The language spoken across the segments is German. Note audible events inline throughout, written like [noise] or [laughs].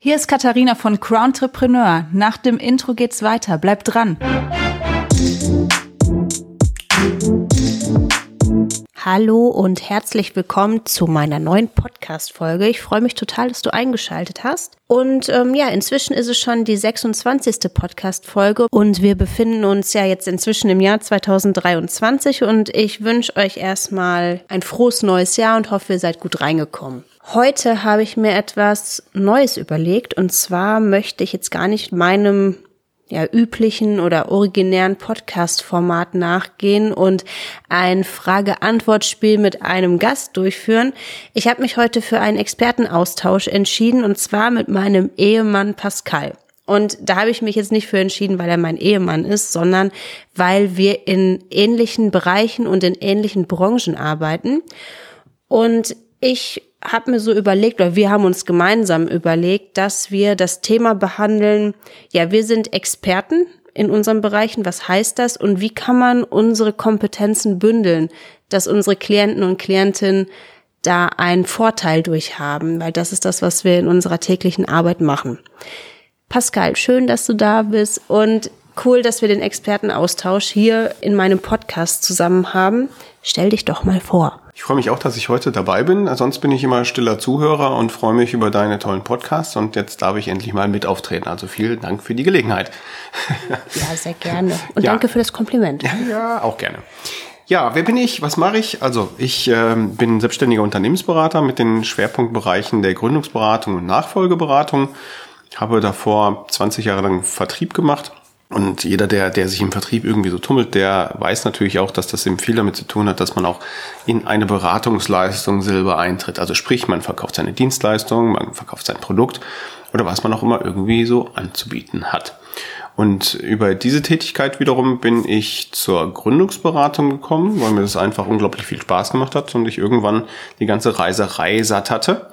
Hier ist Katharina von Crowntrepreneur. Nach dem Intro geht's weiter. Bleibt dran. Hallo und herzlich willkommen zu meiner neuen Podcast-Folge. Ich freue mich total, dass du eingeschaltet hast. Und ähm, ja, inzwischen ist es schon die 26. Podcast-Folge und wir befinden uns ja jetzt inzwischen im Jahr 2023 und ich wünsche euch erstmal ein frohes neues Jahr und hoffe, ihr seid gut reingekommen. Heute habe ich mir etwas Neues überlegt und zwar möchte ich jetzt gar nicht meinem ja, üblichen oder originären Podcast-Format nachgehen und ein Frage-Antwort-Spiel mit einem Gast durchführen. Ich habe mich heute für einen Expertenaustausch entschieden und zwar mit meinem Ehemann Pascal. Und da habe ich mich jetzt nicht für entschieden, weil er mein Ehemann ist, sondern weil wir in ähnlichen Bereichen und in ähnlichen Branchen arbeiten. Und ich habe mir so überlegt, oder wir haben uns gemeinsam überlegt, dass wir das Thema behandeln, ja, wir sind Experten in unseren Bereichen, was heißt das und wie kann man unsere Kompetenzen bündeln, dass unsere Klienten und Klientinnen da einen Vorteil durch haben, weil das ist das, was wir in unserer täglichen Arbeit machen. Pascal, schön, dass du da bist und cool, dass wir den Expertenaustausch hier in meinem Podcast zusammen haben. Stell dich doch mal vor. Ich freue mich auch, dass ich heute dabei bin. Sonst bin ich immer stiller Zuhörer und freue mich über deine tollen Podcasts. Und jetzt darf ich endlich mal mit auftreten. Also vielen Dank für die Gelegenheit. Ja, sehr gerne. Und ja. danke für das Kompliment. Ja, auch gerne. Ja, wer bin ich? Was mache ich? Also ich äh, bin selbstständiger Unternehmensberater mit den Schwerpunktbereichen der Gründungsberatung und Nachfolgeberatung. Habe davor 20 Jahre lang Vertrieb gemacht und jeder, der, der sich im Vertrieb irgendwie so tummelt, der weiß natürlich auch, dass das eben viel damit zu tun hat, dass man auch in eine Beratungsleistung selber eintritt. Also sprich, man verkauft seine Dienstleistung, man verkauft sein Produkt oder was man auch immer irgendwie so anzubieten hat. Und über diese Tätigkeit wiederum bin ich zur Gründungsberatung gekommen, weil mir das einfach unglaublich viel Spaß gemacht hat und ich irgendwann die ganze Reiserei satt hatte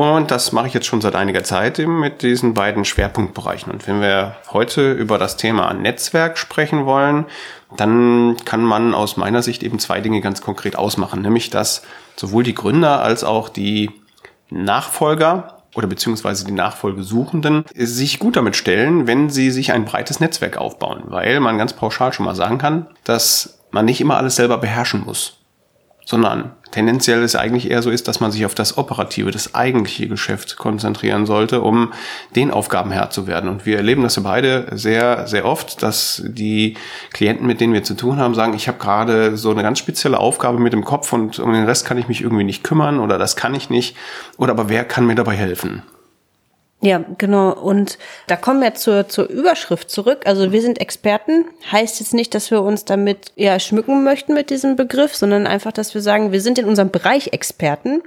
und das mache ich jetzt schon seit einiger Zeit eben mit diesen beiden Schwerpunktbereichen. Und wenn wir heute über das Thema Netzwerk sprechen wollen, dann kann man aus meiner Sicht eben zwei Dinge ganz konkret ausmachen. Nämlich, dass sowohl die Gründer als auch die Nachfolger oder beziehungsweise die Nachfolgesuchenden sich gut damit stellen, wenn sie sich ein breites Netzwerk aufbauen. Weil man ganz pauschal schon mal sagen kann, dass man nicht immer alles selber beherrschen muss sondern tendenziell es eigentlich eher so ist, dass man sich auf das operative, das eigentliche Geschäft konzentrieren sollte, um den Aufgaben Herr zu werden. Und wir erleben das ja beide sehr, sehr oft, dass die Klienten, mit denen wir zu tun haben, sagen, ich habe gerade so eine ganz spezielle Aufgabe mit dem Kopf und um den Rest kann ich mich irgendwie nicht kümmern oder das kann ich nicht. Oder aber wer kann mir dabei helfen? Ja, genau. Und da kommen wir zur, zur Überschrift zurück. Also wir sind Experten. Heißt jetzt nicht, dass wir uns damit ja schmücken möchten mit diesem Begriff, sondern einfach, dass wir sagen, wir sind in unserem Bereich Experten.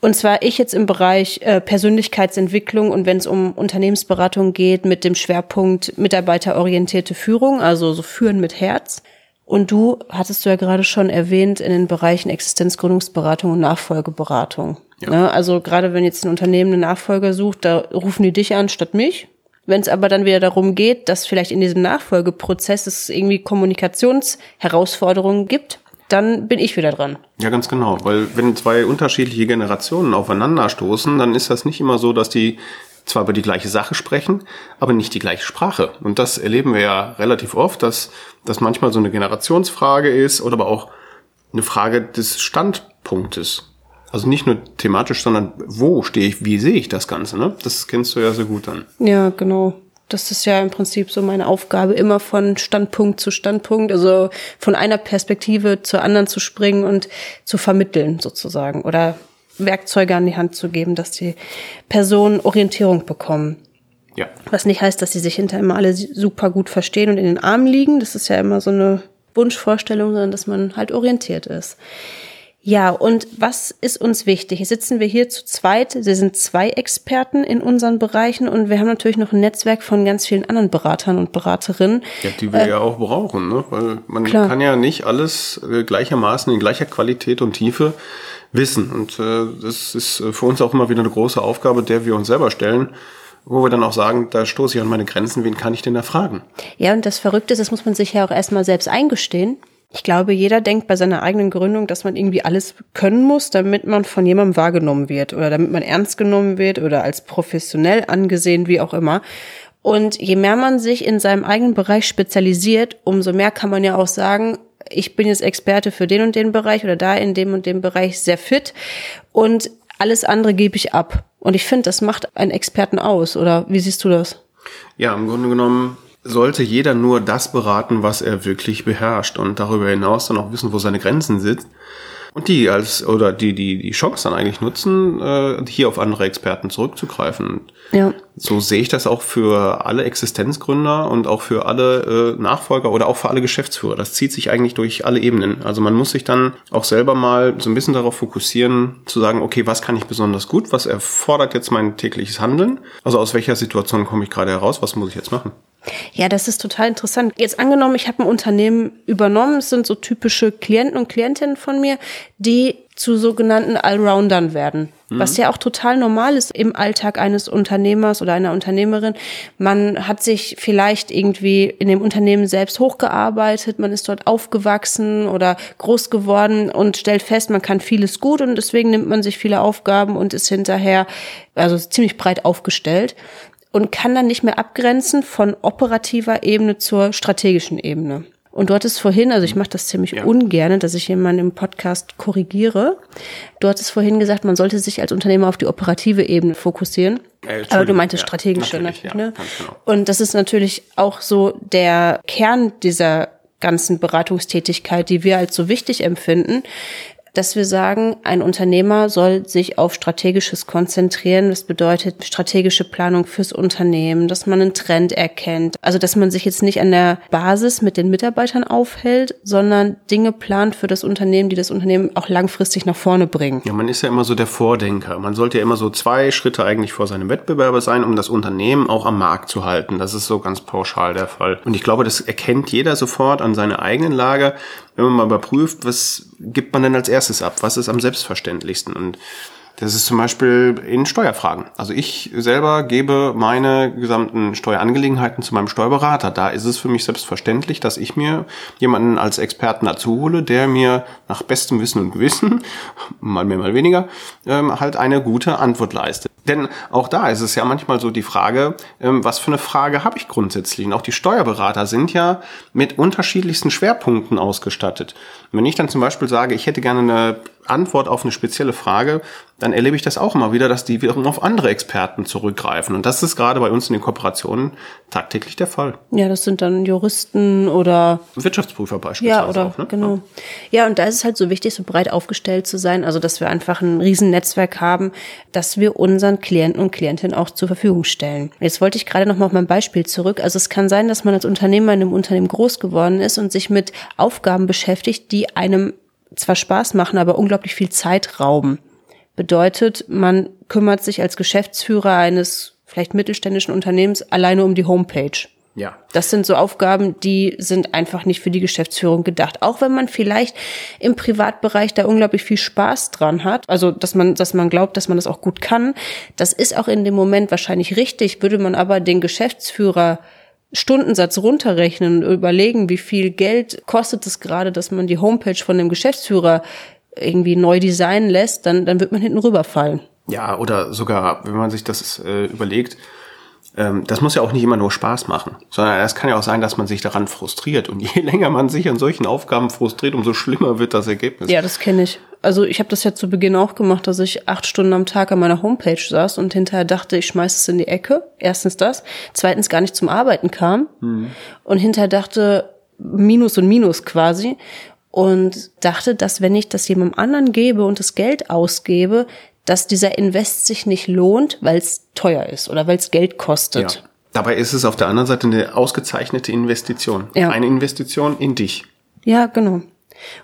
Und zwar ich jetzt im Bereich äh, Persönlichkeitsentwicklung und wenn es um Unternehmensberatung geht, mit dem Schwerpunkt mitarbeiterorientierte Führung, also so Führen mit Herz. Und du hattest du ja gerade schon erwähnt in den Bereichen Existenzgründungsberatung und Nachfolgeberatung. Ja. Ne? Also gerade wenn jetzt ein Unternehmen eine Nachfolger sucht, da rufen die dich an statt mich. Wenn es aber dann wieder darum geht, dass vielleicht in diesem Nachfolgeprozess es irgendwie Kommunikationsherausforderungen gibt, dann bin ich wieder dran. Ja, ganz genau. Weil wenn zwei unterschiedliche Generationen aufeinanderstoßen, dann ist das nicht immer so, dass die zwar über die gleiche Sache sprechen, aber nicht die gleiche Sprache. Und das erleben wir ja relativ oft, dass das manchmal so eine Generationsfrage ist oder aber auch eine Frage des Standpunktes. Also nicht nur thematisch, sondern wo stehe ich, wie sehe ich das Ganze, ne? Das kennst du ja sehr gut dann. Ja, genau. Das ist ja im Prinzip so meine Aufgabe, immer von Standpunkt zu Standpunkt, also von einer Perspektive zur anderen zu springen und zu vermitteln sozusagen oder Werkzeuge an die Hand zu geben, dass die Personen Orientierung bekommen. Ja. Was nicht heißt, dass sie sich hinterher immer alle super gut verstehen und in den Armen liegen. Das ist ja immer so eine Wunschvorstellung, sondern dass man halt orientiert ist. Ja, und was ist uns wichtig? Hier sitzen wir hier zu zweit. Wir sind zwei Experten in unseren Bereichen und wir haben natürlich noch ein Netzwerk von ganz vielen anderen Beratern und Beraterinnen. Ja, die wir äh, ja auch brauchen, ne? Weil man klar. kann ja nicht alles äh, gleichermaßen in gleicher Qualität und Tiefe wissen. Und äh, das ist äh, für uns auch immer wieder eine große Aufgabe, der wir uns selber stellen wo wir dann auch sagen, da stoße ich an meine Grenzen, wen kann ich denn da fragen? Ja, und das Verrückte ist, das muss man sich ja auch erstmal selbst eingestehen Ich glaube, jeder denkt bei seiner eigenen Gründung, dass man irgendwie alles können muss, damit man von jemandem wahrgenommen wird oder damit man ernst genommen wird oder als professionell angesehen, wie auch immer. Und je mehr man sich in seinem eigenen Bereich spezialisiert, umso mehr kann man ja auch sagen, ich bin jetzt Experte für den und den Bereich oder da in dem und dem Bereich sehr fit und alles andere gebe ich ab. Und ich finde, das macht einen Experten aus, oder wie siehst du das? Ja, im Grunde genommen sollte jeder nur das beraten, was er wirklich beherrscht und darüber hinaus dann auch wissen, wo seine Grenzen sind. Und die als oder die die die Chance dann eigentlich nutzen, äh, hier auf andere Experten zurückzugreifen. Ja. So sehe ich das auch für alle Existenzgründer und auch für alle äh, Nachfolger oder auch für alle Geschäftsführer. Das zieht sich eigentlich durch alle Ebenen. Also man muss sich dann auch selber mal so ein bisschen darauf fokussieren, zu sagen, okay, was kann ich besonders gut? Was erfordert jetzt mein tägliches Handeln? Also aus welcher Situation komme ich gerade heraus? Was muss ich jetzt machen? Ja, das ist total interessant. Jetzt angenommen, ich habe ein Unternehmen übernommen, es sind so typische Klienten und Klientinnen von mir, die zu sogenannten Allroundern werden. Mhm. Was ja auch total normal ist im Alltag eines Unternehmers oder einer Unternehmerin. Man hat sich vielleicht irgendwie in dem Unternehmen selbst hochgearbeitet, man ist dort aufgewachsen oder groß geworden und stellt fest, man kann vieles gut und deswegen nimmt man sich viele Aufgaben und ist hinterher also ziemlich breit aufgestellt und kann dann nicht mehr abgrenzen von operativer Ebene zur strategischen Ebene. Und du hattest vorhin, also ich mache das ziemlich ja. ungern, dass ich jemanden im Podcast korrigiere. Du hattest vorhin gesagt, man sollte sich als Unternehmer auf die operative Ebene fokussieren. Äh, Aber du meintest ja, strategische, natürlich, ja, ne? Genau. Und das ist natürlich auch so der Kern dieser ganzen Beratungstätigkeit, die wir als so wichtig empfinden, dass wir sagen, ein Unternehmer soll sich auf Strategisches konzentrieren. Das bedeutet strategische Planung fürs Unternehmen, dass man einen Trend erkennt. Also, dass man sich jetzt nicht an der Basis mit den Mitarbeitern aufhält, sondern Dinge plant für das Unternehmen, die das Unternehmen auch langfristig nach vorne bringen. Ja, man ist ja immer so der Vordenker. Man sollte ja immer so zwei Schritte eigentlich vor seinem Wettbewerber sein, um das Unternehmen auch am Markt zu halten. Das ist so ganz pauschal der Fall. Und ich glaube, das erkennt jeder sofort an seiner eigenen Lage wenn man mal überprüft, was gibt man denn als erstes ab? Was ist am selbstverständlichsten? Und das ist zum Beispiel in Steuerfragen. Also ich selber gebe meine gesamten Steuerangelegenheiten zu meinem Steuerberater. Da ist es für mich selbstverständlich, dass ich mir jemanden als Experten dazu hole, der mir nach bestem Wissen und Gewissen, [laughs] mal mehr, mal weniger, ähm, halt eine gute Antwort leistet. Denn auch da ist es ja manchmal so die Frage, ähm, was für eine Frage habe ich grundsätzlich? Und auch die Steuerberater sind ja mit unterschiedlichsten Schwerpunkten ausgestattet. wenn ich dann zum Beispiel sage, ich hätte gerne eine Antwort auf eine spezielle Frage, dann erlebe ich das auch immer wieder, dass die wiederum auf andere Experten zurückgreifen. Und das ist gerade bei uns in den Kooperationen tagtäglich der Fall. Ja, das sind dann Juristen oder Wirtschaftsprüfer beispielsweise. Ja, oder auch, ne? genau. Ja, und da ist es halt so wichtig, so breit aufgestellt zu sein, also dass wir einfach ein Riesennetzwerk haben, dass wir unseren Klienten und Klientinnen auch zur Verfügung stellen. Jetzt wollte ich gerade noch mal auf mein Beispiel zurück. Also es kann sein, dass man als Unternehmer in einem Unternehmen groß geworden ist und sich mit Aufgaben beschäftigt, die einem zwar Spaß machen, aber unglaublich viel Zeit rauben. Bedeutet, man kümmert sich als Geschäftsführer eines vielleicht mittelständischen Unternehmens alleine um die Homepage. Ja. Das sind so Aufgaben, die sind einfach nicht für die Geschäftsführung gedacht. Auch wenn man vielleicht im Privatbereich da unglaublich viel Spaß dran hat, also dass man, dass man glaubt, dass man das auch gut kann, das ist auch in dem Moment wahrscheinlich richtig. Würde man aber den Geschäftsführer Stundensatz runterrechnen und überlegen, wie viel Geld kostet es gerade, dass man die Homepage von dem Geschäftsführer irgendwie neu designen lässt, dann, dann wird man hinten rüberfallen. Ja, oder sogar, wenn man sich das äh, überlegt, ähm, das muss ja auch nicht immer nur Spaß machen, sondern es kann ja auch sein, dass man sich daran frustriert. Und [laughs] je länger man sich an solchen Aufgaben frustriert, umso schlimmer wird das Ergebnis. Ja, das kenne ich. Also ich habe das ja zu Beginn auch gemacht, dass ich acht Stunden am Tag an meiner Homepage saß und hinterher dachte, ich schmeiß es in die Ecke. Erstens das. Zweitens gar nicht zum Arbeiten kam. Mhm. Und hinterher dachte, Minus und Minus quasi. Und dachte, dass wenn ich das jemandem anderen gebe und das Geld ausgebe, dass dieser Invest sich nicht lohnt, weil es teuer ist oder weil es Geld kostet. Ja. Dabei ist es auf der anderen Seite eine ausgezeichnete Investition. Ja. Eine Investition in dich. Ja, genau.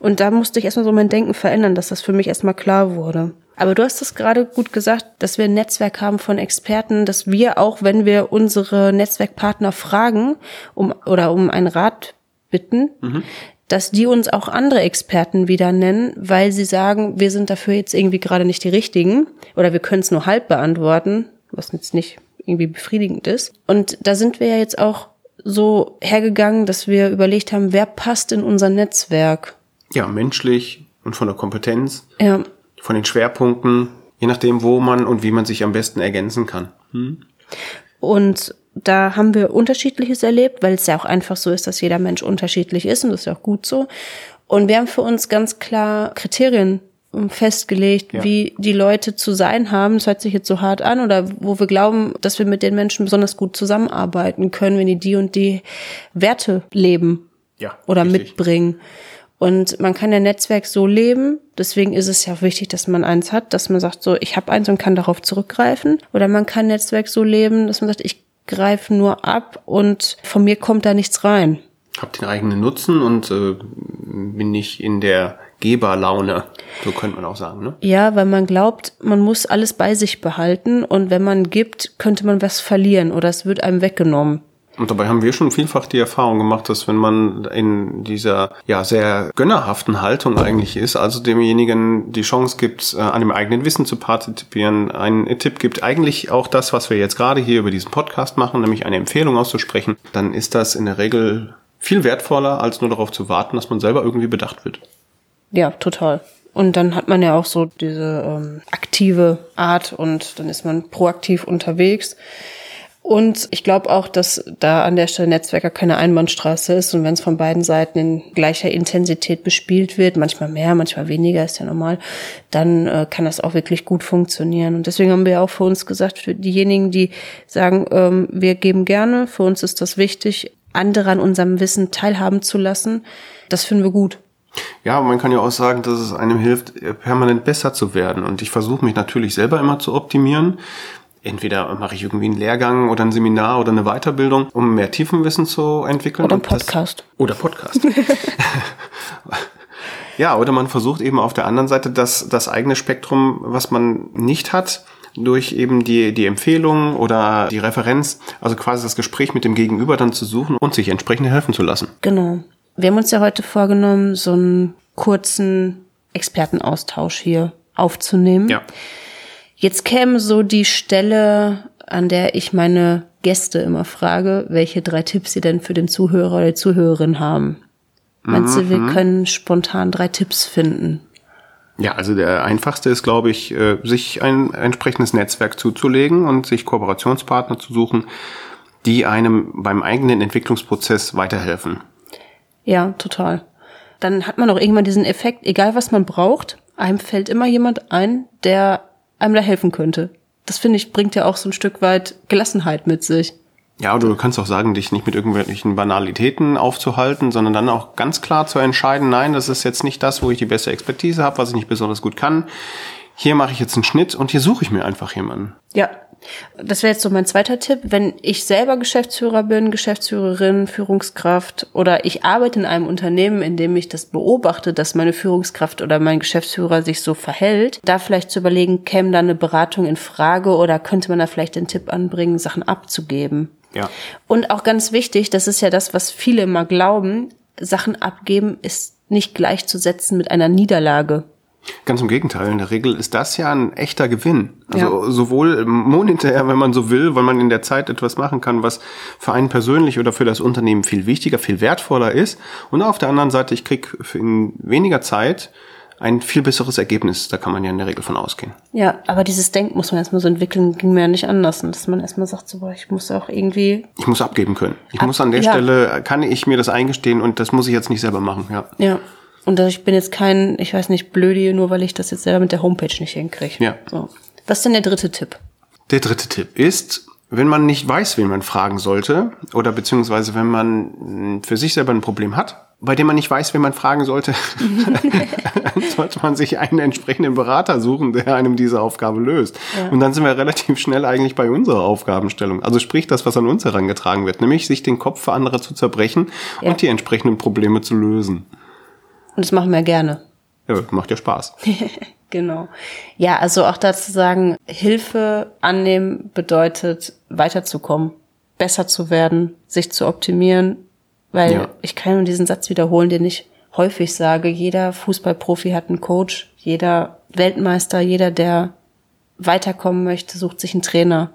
Und da musste ich erstmal so mein Denken verändern, dass das für mich erstmal klar wurde. Aber du hast es gerade gut gesagt, dass wir ein Netzwerk haben von Experten, dass wir auch, wenn wir unsere Netzwerkpartner fragen um, oder um einen Rat bitten, mhm dass die uns auch andere Experten wieder nennen, weil sie sagen, wir sind dafür jetzt irgendwie gerade nicht die richtigen oder wir können es nur halb beantworten, was jetzt nicht irgendwie befriedigend ist. Und da sind wir ja jetzt auch so hergegangen, dass wir überlegt haben, wer passt in unser Netzwerk. Ja, menschlich und von der Kompetenz, Ja, von den Schwerpunkten, je nachdem, wo man und wie man sich am besten ergänzen kann. Und da haben wir Unterschiedliches erlebt, weil es ja auch einfach so ist, dass jeder Mensch unterschiedlich ist und das ist ja auch gut so. Und wir haben für uns ganz klar Kriterien ähm, festgelegt, Ja. wie die Leute zu sein haben. Das hört sich jetzt so hart an oder wo wir glauben, dass wir mit den Menschen besonders gut zusammenarbeiten können, wenn die die und die Werte leben Ja, oder richtig. mitbringen. Und man kann ja Netzwerk so leben, deswegen ist es ja auch wichtig, dass man eins hat, dass man sagt, so, ich habe eins und kann darauf zurückgreifen. Oder man kann Netzwerk so leben, dass man sagt, ich greife nur ab und von mir kommt da nichts rein. Hab den eigenen Nutzen und äh, bin nicht in der Geberlaune. So könnte man auch sagen, ne? Ja, weil man glaubt, man muss alles bei sich behalten und wenn man gibt, könnte man was verlieren oder es wird einem weggenommen. Und dabei haben wir schon vielfach die Erfahrung gemacht, dass wenn man in dieser ja sehr gönnerhaften Haltung eigentlich ist, also demjenigen die Chance gibt, äh, an dem eigenen Wissen zu partizipieren, einen Tipp gibt, eigentlich auch das, was wir jetzt gerade hier über diesen Podcast machen, nämlich eine Empfehlung auszusprechen, dann ist das in der Regel viel wertvoller, als nur darauf zu warten, dass man selber irgendwie bedacht wird. Ja, total. Und dann hat man ja auch so diese ähm, aktive Art und dann ist man proaktiv unterwegs. Und ich glaube auch, dass da an der Stelle Netzwerker keine Einbahnstraße ist und wenn es von beiden Seiten in gleicher Intensität bespielt wird, manchmal mehr, manchmal weniger, ist ja normal, dann äh, kann das auch wirklich gut funktionieren. Und deswegen haben wir auch für uns gesagt, für diejenigen, die sagen, ähm, wir geben gerne, für uns ist das wichtig, andere an unserem Wissen teilhaben zu lassen, das finden wir gut. Ja, man kann ja auch sagen, dass es einem hilft, äh, permanent besser zu werden. Und ich versuche mich natürlich selber immer zu optimieren. Entweder mache ich irgendwie einen Lehrgang oder ein Seminar oder eine Weiterbildung, um mehr Tiefenwissen zu entwickeln. Oder Und das- Podcast. Oder Podcast. [laughs] ja, oder man versucht eben auf der anderen Seite das, das eigene Spektrum, was man nicht hat, durch eben die, die Empfehlung oder die Referenz, also quasi das Gespräch mit dem Gegenüber dann zu suchen und sich entsprechend helfen zu lassen. Genau. Wir haben uns ja heute vorgenommen, so einen kurzen Expertenaustausch hier aufzunehmen. Ja. Jetzt käme so die Stelle, an der ich meine Gäste immer frage, welche drei Tipps sie denn für den Zuhörer oder die Zuhörerin haben. Meinst du, wir können spontan drei Tipps finden? Ja, also der einfachste ist, glaube ich, äh, sich ein entsprechendes Netzwerk zuzulegen und sich Kooperationspartner zu suchen, die einem beim eigenen Entwicklungsprozess weiterhelfen. Ja, total. Dann hat man auch irgendwann diesen Effekt, egal was man braucht, einem fällt immer jemand ein, der einem da helfen könnte. Das finde ich, bringt ja auch so ein Stück weit Gelassenheit mit sich. Ja, oder du kannst auch sagen, dich nicht mit irgendwelchen Banalitäten aufzuhalten, sondern dann auch ganz klar zu entscheiden, nein, das ist jetzt nicht das, wo ich die beste Expertise habe, was ich nicht besonders gut kann. Hier mache ich jetzt einen Schnitt und hier suche ich mir einfach jemanden. Ja, das wäre jetzt so mein zweiter Tipp. Wenn ich selber Geschäftsführer bin, Geschäftsführerin, Führungskraft oder ich arbeite in einem Unternehmen, in dem ich das beobachte, dass meine Führungskraft oder mein Geschäftsführer sich so verhält, da vielleicht zu überlegen, käme da eine Beratung in Frage oder könnte man da vielleicht den Tipp anbringen, Sachen abzugeben. Ja. Und auch ganz wichtig, das ist ja das, was viele immer glauben, Sachen abgeben ist nicht gleichzusetzen mit einer Niederlage. Ganz im Gegenteil, in der Regel ist das ja ein echter Gewinn. Also Ja. sowohl monetär, wenn man so will, weil man in der Zeit etwas machen kann, was für einen persönlich oder für das Unternehmen viel wichtiger, viel wertvoller ist. Und auf der anderen Seite, ich krieg in weniger Zeit ein viel besseres Ergebnis. Da kann man ja in der Regel von ausgehen. Ja, aber dieses Denken muss man erstmal so entwickeln, ging mir ja nicht anders. Und dass man erstmal sagt, so, boah, ich muss auch irgendwie, Ich muss abgeben können. Ich Ab- muss an der ja. Stelle, kann ich mir das eingestehen und das muss ich jetzt nicht selber machen, ja. ja. Und ich bin jetzt kein, ich weiß nicht, Blödi, nur weil ich das jetzt selber mit der Homepage nicht hinkriege. Ja. So. Was ist denn der dritte Tipp? Der dritte Tipp ist, wenn man nicht weiß, wen man fragen sollte, oder beziehungsweise wenn man mh, für sich selber ein Problem hat, bei dem man nicht weiß, wen man fragen sollte, [laughs] sollte man sich einen entsprechenden Berater suchen, der einem diese Aufgabe löst. Und dann sind wir relativ schnell eigentlich bei unserer Aufgabenstellung. Also sprich das, was an uns herangetragen wird, nämlich sich den Kopf für andere zu zerbrechen Ja. und die entsprechenden Probleme zu lösen. Und das machen wir gerne. Ja, macht ja Spaß. [laughs] Genau. Ja, also auch dazu sagen, Hilfe annehmen bedeutet weiterzukommen, besser zu werden, sich zu optimieren, weil Ja. ich kann nur diesen Satz wiederholen, den ich häufig sage. Jeder Fußballprofi hat einen Coach, jeder Weltmeister, jeder, der weiterkommen möchte, sucht sich einen Trainer.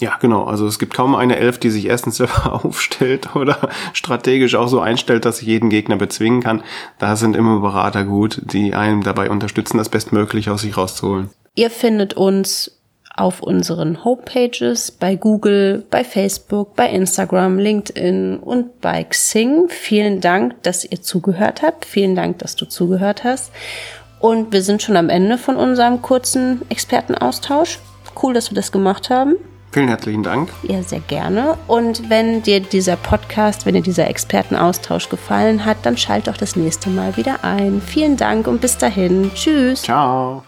Ja, genau. Also es gibt kaum eine Elf, die sich erstens selber [laughs] aufstellt oder strategisch auch so einstellt, dass sie jeden Gegner bezwingen kann. Da sind immer Berater gut, die einem dabei unterstützen, das Bestmögliche aus sich rauszuholen. Ihr findet uns auf unseren Homepages, bei Google, bei Facebook, bei Instagram, LinkedIn und bei Xing. Vielen Dank, dass ihr zugehört habt. Vielen Dank, dass du zugehört hast. Und wir sind schon am Ende von unserem kurzen Expertenaustausch. Cool, dass wir das gemacht haben. Vielen herzlichen Dank. Ja, sehr gerne. Und wenn dir dieser Podcast, wenn dir dieser Expertenaustausch gefallen hat, dann schalt doch das nächste Mal wieder ein. Vielen Dank und bis dahin. Tschüss. Ciao.